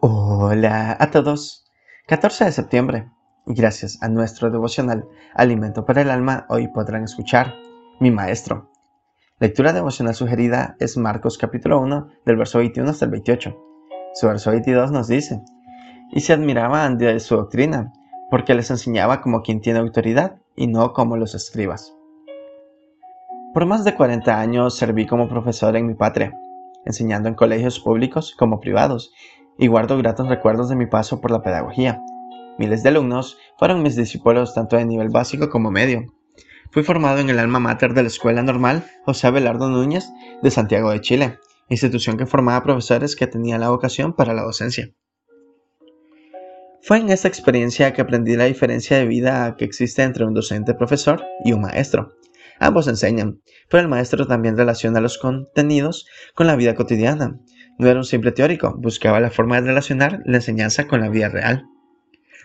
Hola a todos. 14 de septiembre. Gracias a nuestro devocional Alimento para el Alma, hoy podrán escuchar Mi Maestro. Lectura devocional sugerida es Marcos capítulo 1, del verso 21 hasta el 28. Su verso 22 nos dice, y se admiraban de su doctrina, porque les enseñaba como quien tiene autoridad y no como los escribas. Por más de 40 años serví como profesor en mi patria, enseñando en colegios públicos como privados, y guardo gratos recuerdos de mi paso por la pedagogía. Miles de alumnos fueron mis discípulos tanto de nivel básico como medio. Fui formado en el alma mater de la Escuela Normal José Abelardo Núñez de Santiago de Chile, institución que formaba profesores que tenían la vocación para la docencia. Fue en esta experiencia que aprendí la diferencia de vida que existe entre un docente profesor y un maestro. Ambos enseñan, pero el maestro también relaciona los contenidos con la vida cotidiana, no era un simple teórico, buscaba la forma de relacionar la enseñanza con la vida real.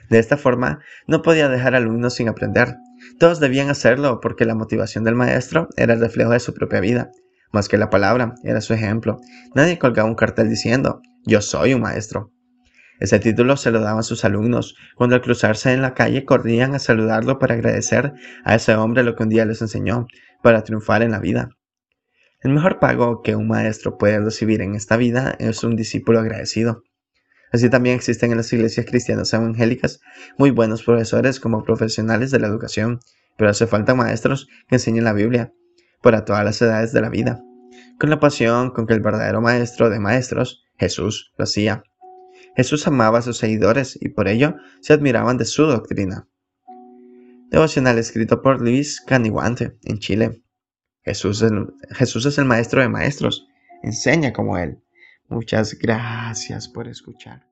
De esta forma, no podía dejar alumnos sin aprender. Todos debían hacerlo porque la motivación del maestro era el reflejo de su propia vida, más que la palabra, era su ejemplo. Nadie colgaba un cartel diciendo, yo soy un maestro. Ese título se lo daban sus alumnos. Cuando al cruzarse en la calle corrían a saludarlo para agradecer a ese hombre lo que un día les enseñó, para triunfar en la vida. El mejor pago que un maestro puede recibir en esta vida es un discípulo agradecido. Así también existen en las iglesias cristianas evangélicas muy buenos profesores como profesionales de la educación, pero hace falta maestros que enseñen la Biblia para todas las edades de la vida, con la pasión con que el verdadero maestro de maestros, Jesús, lo hacía. Jesús amaba a sus seguidores y por ello se admiraban de su doctrina. Devocional escrito por Luis Caniguante en Chile. Jesús, Jesús es el maestro de maestros. Enseña como Él. Muchas gracias por escuchar.